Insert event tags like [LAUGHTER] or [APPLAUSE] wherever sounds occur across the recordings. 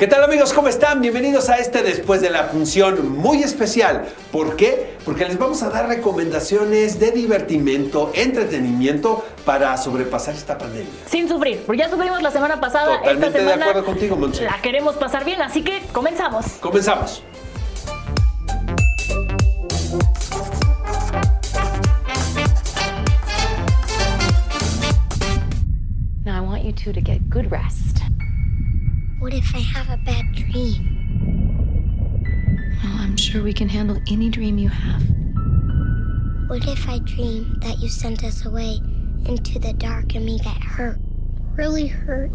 ¿Qué tal amigos? ¿Cómo están? Bienvenidos a este después de la función muy especial. ¿Por qué? Porque les vamos a dar recomendaciones de divertimento, entretenimiento para sobrepasar esta pandemia. Sin sufrir, porque ya sufrimos la semana pasada. Totalmente esta de semana acuerdo contigo, Monse. La queremos pasar bien, así que comenzamos. Comenzamos. Now I want you two to get good rest. What if I have a bad dream? Well, I'm sure we can handle any dream you have. What if I dream that you sent us away into the dark and we get hurt? Really hurt?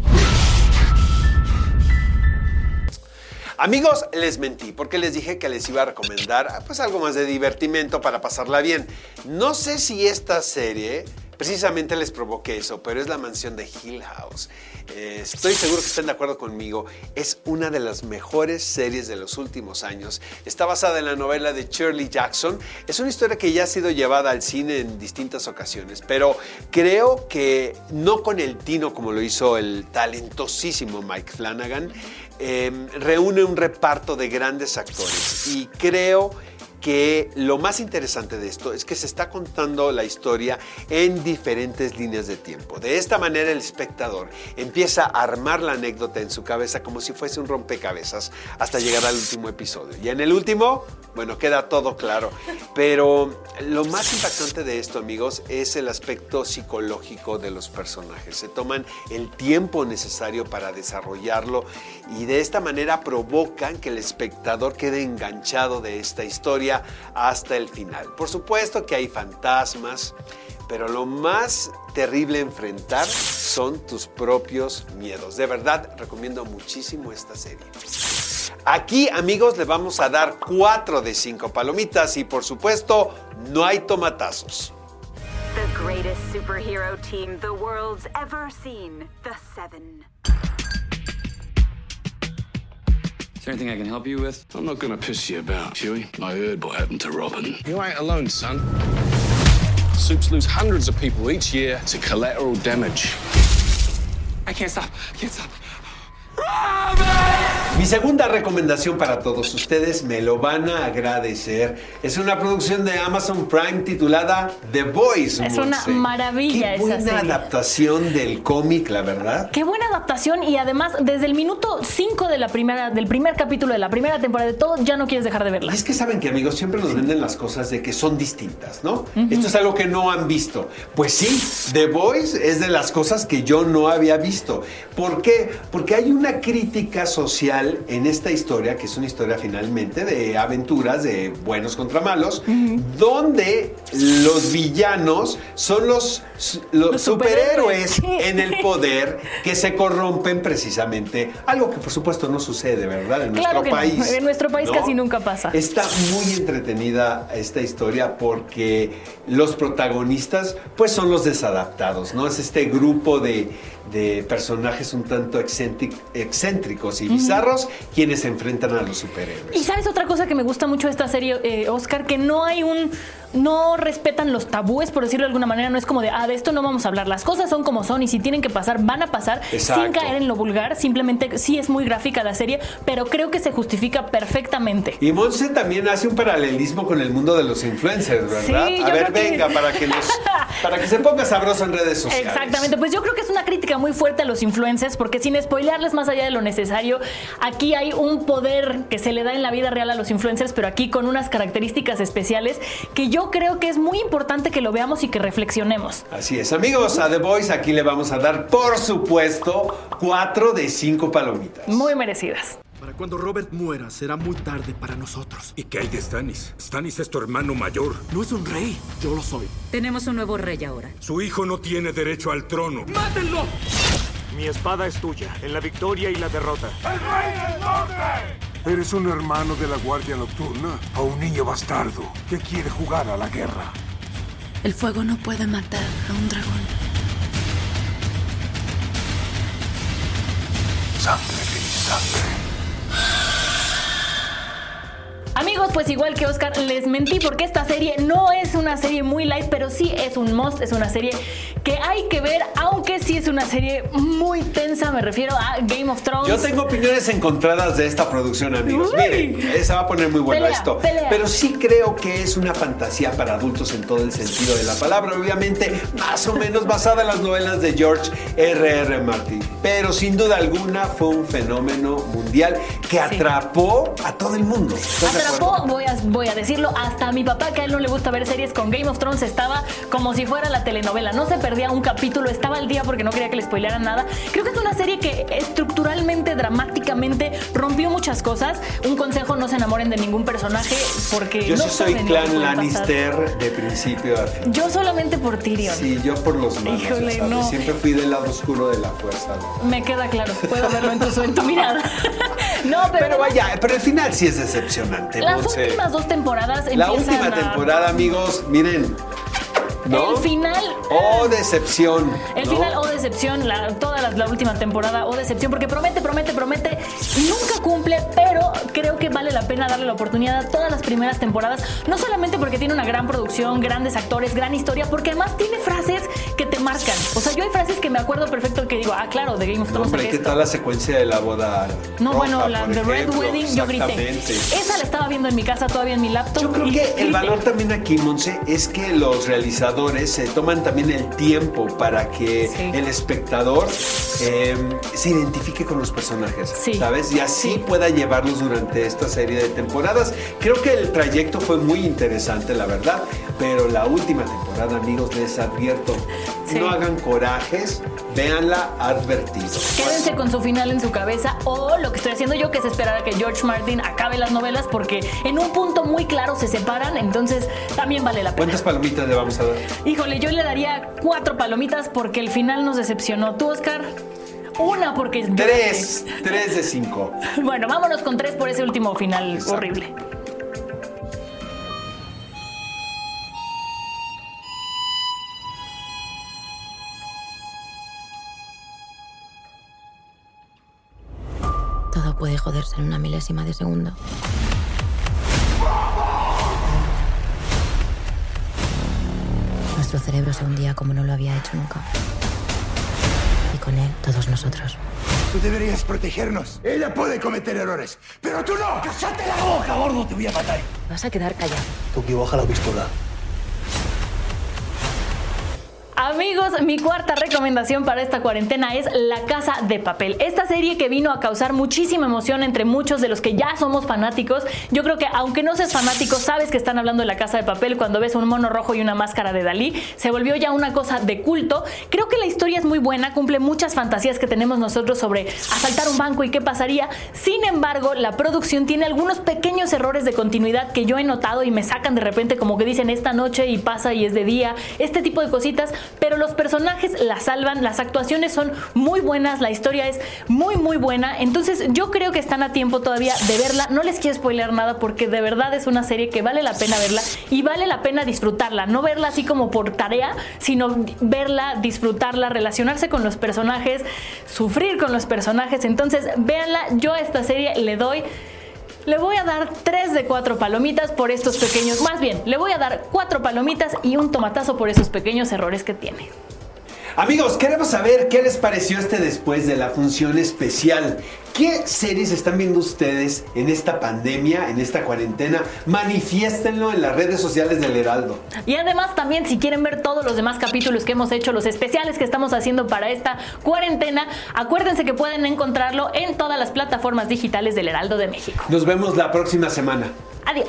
Amigos, les mentí porque les dije que les iba a recomendar pues algo más de divertimento para pasarla bien. No sé si esta serie precisamente les provoque eso, pero es la mansión de Hill House. Eh, estoy seguro que estén de acuerdo conmigo. Es una de las mejores series de los últimos años. Está basada en la novela de Shirley Jackson. Es una historia que ya ha sido llevada al cine en distintas ocasiones, pero creo que no con el tino como lo hizo el talentosísimo Mike Flanagan. Eh, reúne un reparto de grandes actores y creo que lo más interesante de esto es que se está contando la historia en diferentes líneas de tiempo. De esta manera el espectador empieza a armar la anécdota en su cabeza como si fuese un rompecabezas hasta llegar al último episodio. Y en el último, bueno, queda todo claro. Pero lo más impactante de esto, amigos, es el aspecto psicológico de los personajes. Se toman el tiempo necesario para desarrollarlo y de esta manera provocan que el espectador quede enganchado de esta historia hasta el final. Por supuesto que hay fantasmas, pero lo más terrible enfrentar son tus propios miedos. De verdad, recomiendo muchísimo esta serie. Aquí, amigos, le vamos a dar 4 de 5 palomitas y por supuesto, no hay tomatazos. The greatest superhero team the world's ever seen. The Seven. There anything I can help you with? I'm not gonna piss you about, Huey. I heard what happened to Robin. You ain't alone, son. Soups lose hundreds of people each year to collateral damage. I can't stop. I can't stop. Mi segunda recomendación para todos ustedes, me lo van a agradecer, es una producción de Amazon Prime titulada The Boys. Es una maravilla Qué buena adaptación del cómic, la verdad. Qué buena adaptación y además desde el minuto 5 de la primera, del primer capítulo de la primera temporada de todo, ya no quieres dejar de verla. Y es que saben que amigos siempre nos venden las cosas de que son distintas, ¿no? Esto es algo que no han visto. Pues sí, The Voice es de las cosas que yo no había visto. ¿Por qué? Porque hay una crítica social en esta historia, que es una historia finalmente de aventuras de buenos contra malos, donde los villanos son los, los, Los superhéroes superhéroes. en el poder que se corrompen precisamente. Algo que por supuesto no sucede, ¿verdad? En Claro nuestro que no. país. En nuestro país casi nunca pasa. Está muy entretenida esta historia porque los protagonistas pues son los desadaptados, ¿no? Es este grupo de, de personajes un tanto excéntric- excéntricos y bizarros quienes se enfrentan a los superhéroes. Y sabes otra cosa que me gusta mucho de esta serie, eh, Oscar, que no hay un. No respetan los tabúes, por decirlo de alguna manera. No es como de, ah, de esto no vamos a hablar. Las cosas son como son y si tienen que pasar, van a pasar Exacto. sin caer en lo vulgar. Simplemente sí es muy gráfica la serie, pero creo que se justifica perfectamente. Y Monse también hace un paralelismo con el mundo de los influencers, ¿verdad? Sí, a ver, creo que- venga, para que nos, [LAUGHS] para que se ponga sabroso en redes sociales. Exactamente, pues yo creo que es una crítica muy fuerte a los influencers, porque sin spoilearles más allá de lo necesario, aquí hay un poder que se le da en la vida real a los influencers, pero aquí con unas características especiales que yo creo que es muy importante que lo veamos y que reflexionemos. Así es, amigos, a The Voice aquí le vamos a dar, por supuesto, cuatro de cinco palomitas. Muy merecidas. Para cuando Robert muera será muy tarde para nosotros. ¿Y qué hay de Stannis? Stannis es tu hermano mayor. No es un rey, yo lo soy. Tenemos un nuevo rey ahora. Su hijo no tiene derecho al trono. ¡Mátenlo! Mi espada es tuya, en la victoria y la derrota. ¡El rey del norte! ¿Eres un hermano de la Guardia Nocturna o un niño bastardo que quiere jugar a la guerra? El fuego no puede matar a un dragón. Sangre, sangre. Amigos, pues igual que Oscar, les mentí porque esta serie no es una serie muy light, pero sí es un must, es una serie que hay que ver, aunque sí es una serie muy tensa, me refiero a Game of Thrones. Yo tengo opiniones encontradas de esta producción, amigos. Uy. Miren, se va a poner muy bueno Pelea, esto. pelea. Pero sí creo que es una fantasía para adultos en todo el sentido de la palabra. Obviamente, más o menos basada en las novelas de George R.R. R. Martin. Pero sin duda alguna fue un fenómeno mundial que atrapó a todo el mundo. ¿Estás de Atrapó, voy a, voy a decirlo, hasta a mi papá, que a él no le gusta ver series con Game of Thrones, estaba como si fuera la telenovela. No se perdía un capítulo, estaba al día porque no quería que le spoilearan nada. Creo que es una serie que estructuralmente, dramáticamente, rompió muchas cosas. Un consejo, no se enamoren de ningún personaje porque Yo no sí soy clan pasar. Lannister de principio a fin. Yo solamente por Tyrion. Sí, yo por los malos. ya Híjole, no. Siempre fui del lado oscuro de la fuerza. ¿no? Me queda claro, puedo verlo en tu, en tu mirada. [LAUGHS] no, pero, Pero vaya, pero el final sí es decepcionante. las últimas dos temporadas La última a- temporada, amigos, miren. ¿no? El final. Oh, decepción. El ¿no? final o decepción, la, toda la, la última temporada o decepción, porque promete, promete, promete nunca cumple, pero creo que vale la pena darle la oportunidad a todas las primeras temporadas, no solamente porque tiene una gran producción, grandes actores, gran historia, porque además tiene frases que marcan. O sea, yo hay frases que me acuerdo perfecto que digo, ah, claro, de Game of No, Thrones. hombre, saqué ¿qué esto. tal la secuencia de la boda? No, roja, bueno, la The Red? Wedding, yo grité. Exactamente. Esa la estaba viendo en mi casa todavía en mi laptop. Yo creo que grité. el valor también aquí, Monse, es que los realizadores se toman también el tiempo para que Sí. el espectador eh, se identifique con los personajes, Sí. ¿sabes? Y así pueda llevarlos durante esta serie de temporadas. Creo que el trayecto fue muy interesante, la verdad, pero la última temporada, amigos, les advierto, Sí. no hagan corajes, véanla advertidos. Quédense con su final en su cabeza o lo que estoy haciendo yo que es esperar a que George Martin acabe las novelas porque en un punto muy claro se separan, entonces también vale la pena. ¿Cuántas palomitas le vamos a dar? Híjole, yo le daría cuatro palomitas porque el final nos decepcionó. ¿Tú, Oscar? Una porque... Tres, tres de cinco. [LAUGHS] Bueno, vámonos con tres por ese último final Exacto. horrible. Todo puede joderse en una milésima de segundo. Nuestro cerebro se hundía como no lo había hecho nunca. Y con él, todos nosotros. Tú deberías protegernos. Ella puede cometer errores, pero tú no. ¡Cállate la boca, gordo! Te voy a matar. Vas a quedar callado. Tuki, baja la pistola. Amigos, mi cuarta recomendación para esta cuarentena es La Casa de Papel. Esta serie que vino a causar muchísima emoción entre muchos de los que ya somos fanáticos. Yo creo que aunque no seas fanático, sabes que están hablando de La Casa de Papel cuando ves un mono rojo y una máscara de Dalí. Se volvió ya una cosa de culto. Creo que la historia es muy buena, cumple muchas fantasías que tenemos nosotros sobre asaltar un banco y qué pasaría. Sin embargo, la producción tiene algunos pequeños errores de continuidad que yo he notado y me sacan de repente como que dicen esta noche y pasa y es de día. Este tipo de cositas pero los personajes la salvan, las actuaciones son muy buenas, la historia es muy muy buena, entonces yo creo que están a tiempo todavía de verla, no les quiero spoilear nada porque de verdad es una serie que vale la pena verla y vale la pena disfrutarla, no verla así como por tarea, sino verla, disfrutarla, relacionarse con los personajes, sufrir con los personajes, entonces véanla, yo a esta serie le doy le voy a dar 3 de 4 palomitas por estos pequeños, más bien, le voy a dar 4 palomitas y un tomatazo por esos pequeños errores que tiene. Amigos, queremos saber qué les pareció este después de la función especial. ¿Qué series están viendo ustedes en esta pandemia, en esta cuarentena? Manifiéstenlo en las redes sociales del Heraldo. Y además también si quieren ver todos los demás capítulos que hemos hecho, los especiales que estamos haciendo para esta cuarentena, acuérdense que pueden encontrarlo en todas las plataformas digitales del Heraldo de México. Nos vemos la próxima semana. Adiós.